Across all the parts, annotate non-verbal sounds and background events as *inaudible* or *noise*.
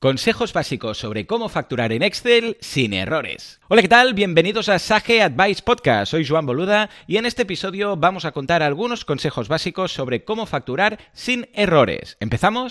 Consejos básicos sobre cómo facturar en Excel sin errores. Hola, ¿qué tal? Bienvenidos a Sage Advice Podcast. Soy Joan Boluda y en este episodio vamos a contar algunos consejos básicos sobre cómo facturar sin errores. ¿Empezamos?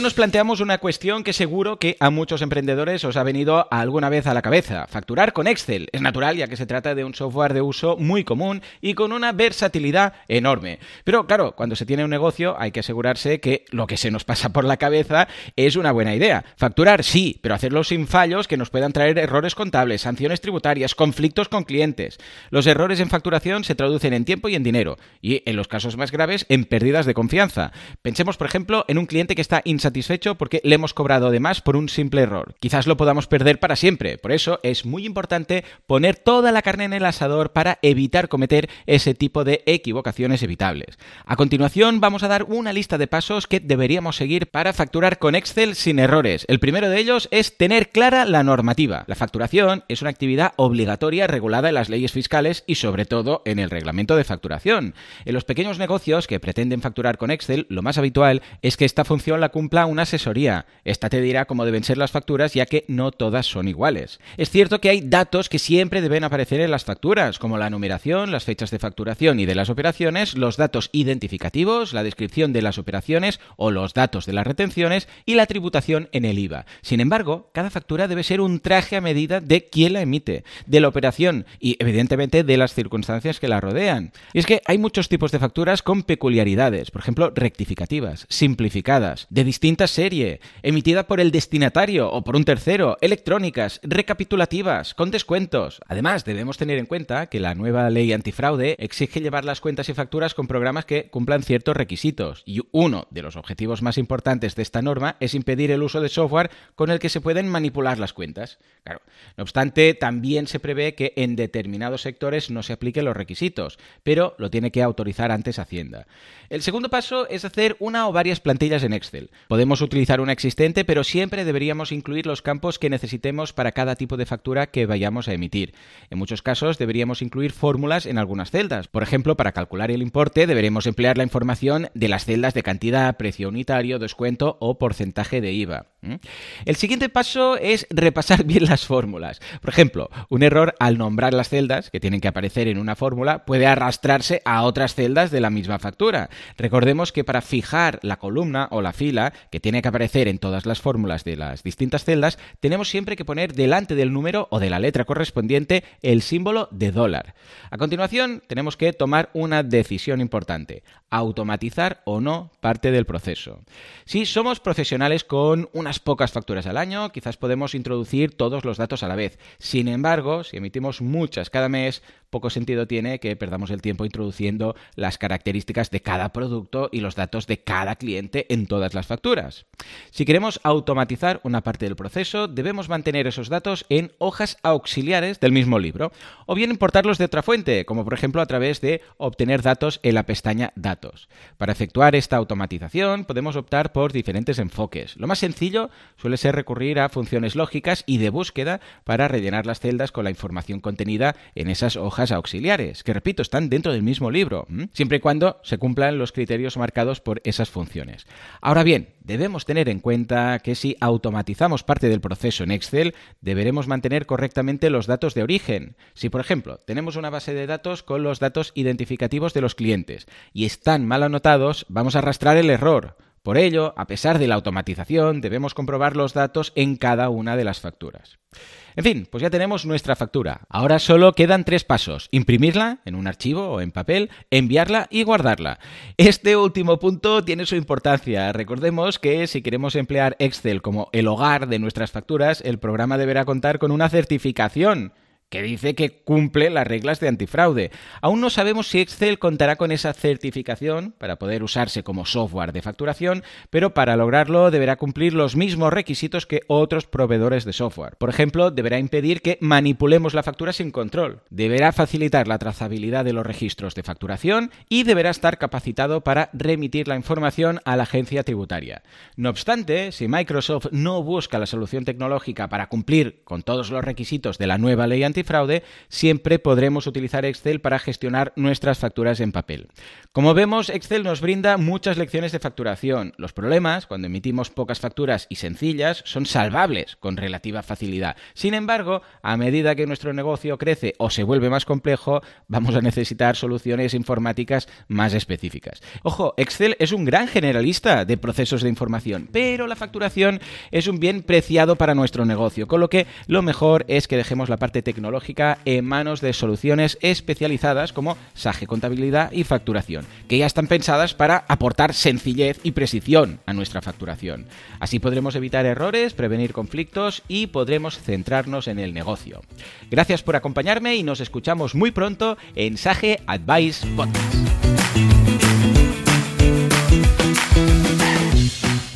Nos planteamos una cuestión que seguro que a muchos emprendedores os ha venido alguna vez a la cabeza. Facturar con Excel. Es natural ya que se trata de un software de uso muy común y con una versatilidad enorme. Pero claro, cuando se tiene un negocio hay que asegurarse que lo que se nos pasa por la cabeza es una buena idea. Facturar sí, pero hacerlo sin fallos que nos puedan traer errores contables, sanciones tributarias, conflictos con clientes. Los errores en facturación se traducen en tiempo y en dinero y en los casos más graves en pérdidas de confianza. Pensemos por ejemplo en un cliente que está insatisfecho porque le hemos cobrado de más por un simple error. Quizás lo podamos perder para siempre. Por eso es muy importante poner toda la carne en el asador para evitar cometer ese tipo de equivocaciones evitables. A continuación vamos a dar una lista de pasos que deberíamos seguir para facturar con Excel sin errores. El primero de ellos es tener clara la normativa. La facturación es una actividad obligatoria regulada en las leyes fiscales y sobre todo en el reglamento de facturación. En los pequeños negocios que pretenden facturar con Excel, lo más habitual es que esta función la cumpla una asesoría. Esta te dirá cómo deben ser las facturas, ya que no todas son iguales. Es cierto que hay datos que siempre deben aparecer en las facturas, como la numeración, las fechas de facturación y de las operaciones, los datos identificativos, la descripción de las operaciones o los datos de las retenciones y la tributación en el IVA. Sin embargo, cada factura debe ser un traje a medida de quién la emite, de la operación y, evidentemente, de las circunstancias que la rodean. Y es que hay muchos tipos de facturas con peculiaridades, por ejemplo, rectificativas, simplificadas, de distinta serie, emitida por el destinatario o por un tercero, electrónicas, recapitulativas, con descuentos. Además, debemos tener en cuenta que la nueva ley antifraude exige llevar las cuentas y facturas con programas que cumplan ciertos requisitos. Y uno de los objetivos más importantes de esta norma es impedir el uso de software con el que se pueden manipular las cuentas. No obstante, también se prevé que en determinados sectores no se apliquen los requisitos, pero lo tiene que autorizar antes Hacienda. El segundo paso es hacer una o varias plantillas en Excel. Podemos utilizar una existente, pero siempre deberíamos incluir los campos que necesitemos para cada tipo de factura que vayamos a emitir. En muchos casos deberíamos incluir fórmulas en algunas celdas. Por ejemplo, para calcular el importe deberemos emplear la información de las celdas de cantidad, precio unitario, descuento o porcentaje de IVA. El siguiente paso es repasar *laughs* bien las fórmulas. Por ejemplo, un error al nombrar las celdas que tienen que aparecer en una fórmula puede arrastrarse a otras celdas de la misma factura. Recordemos que para fijar la columna o la fila que tiene que aparecer en todas las fórmulas de las distintas celdas, tenemos siempre que poner delante del número o de la letra correspondiente el símbolo de dólar. A continuación, tenemos que tomar una decisión importante, automatizar o no parte del proceso. Si somos profesionales con unas pocas facturas al año, quizás podemos introducir todos los datos a la vez. Sin embargo, si emitimos muchas cada mes, poco sentido tiene que perdamos el tiempo introduciendo las características de cada producto y los datos de cada cliente en todas las facturas. Si queremos automatizar una parte del proceso, debemos mantener esos datos en hojas auxiliares del mismo libro, o bien importarlos de otra fuente, como por ejemplo a través de obtener datos en la pestaña Datos. Para efectuar esta automatización podemos optar por diferentes enfoques. Lo más sencillo suele ser recurrir a funciones lógicas y de búsqueda para rellenar las celdas con la información contenida en esas hojas auxiliares, que repito, están dentro del mismo libro, siempre y cuando se cumplan los criterios marcados por esas funciones. Ahora bien, debemos tener en cuenta que si automatizamos parte del proceso en Excel, deberemos mantener correctamente los datos de origen. Si, por ejemplo, tenemos una base de datos con los datos identificativos de los clientes y están mal anotados, vamos a arrastrar el error. Por ello, a pesar de la automatización, debemos comprobar los datos en cada una de las facturas. En fin, pues ya tenemos nuestra factura. Ahora solo quedan tres pasos. Imprimirla en un archivo o en papel, enviarla y guardarla. Este último punto tiene su importancia. Recordemos que si queremos emplear Excel como el hogar de nuestras facturas, el programa deberá contar con una certificación que dice que cumple las reglas de antifraude. Aún no sabemos si Excel contará con esa certificación para poder usarse como software de facturación, pero para lograrlo deberá cumplir los mismos requisitos que otros proveedores de software. Por ejemplo, deberá impedir que manipulemos la factura sin control, deberá facilitar la trazabilidad de los registros de facturación y deberá estar capacitado para remitir la información a la agencia tributaria. No obstante, si Microsoft no busca la solución tecnológica para cumplir con todos los requisitos de la nueva ley antifraude, fraude, siempre podremos utilizar Excel para gestionar nuestras facturas en papel. Como vemos, Excel nos brinda muchas lecciones de facturación. Los problemas, cuando emitimos pocas facturas y sencillas, son salvables con relativa facilidad. Sin embargo, a medida que nuestro negocio crece o se vuelve más complejo, vamos a necesitar soluciones informáticas más específicas. Ojo, Excel es un gran generalista de procesos de información, pero la facturación es un bien preciado para nuestro negocio, con lo que lo mejor es que dejemos la parte en manos de soluciones especializadas como Sage Contabilidad y Facturación, que ya están pensadas para aportar sencillez y precisión a nuestra facturación. Así podremos evitar errores, prevenir conflictos y podremos centrarnos en el negocio. Gracias por acompañarme y nos escuchamos muy pronto en Sage Advice Podcast.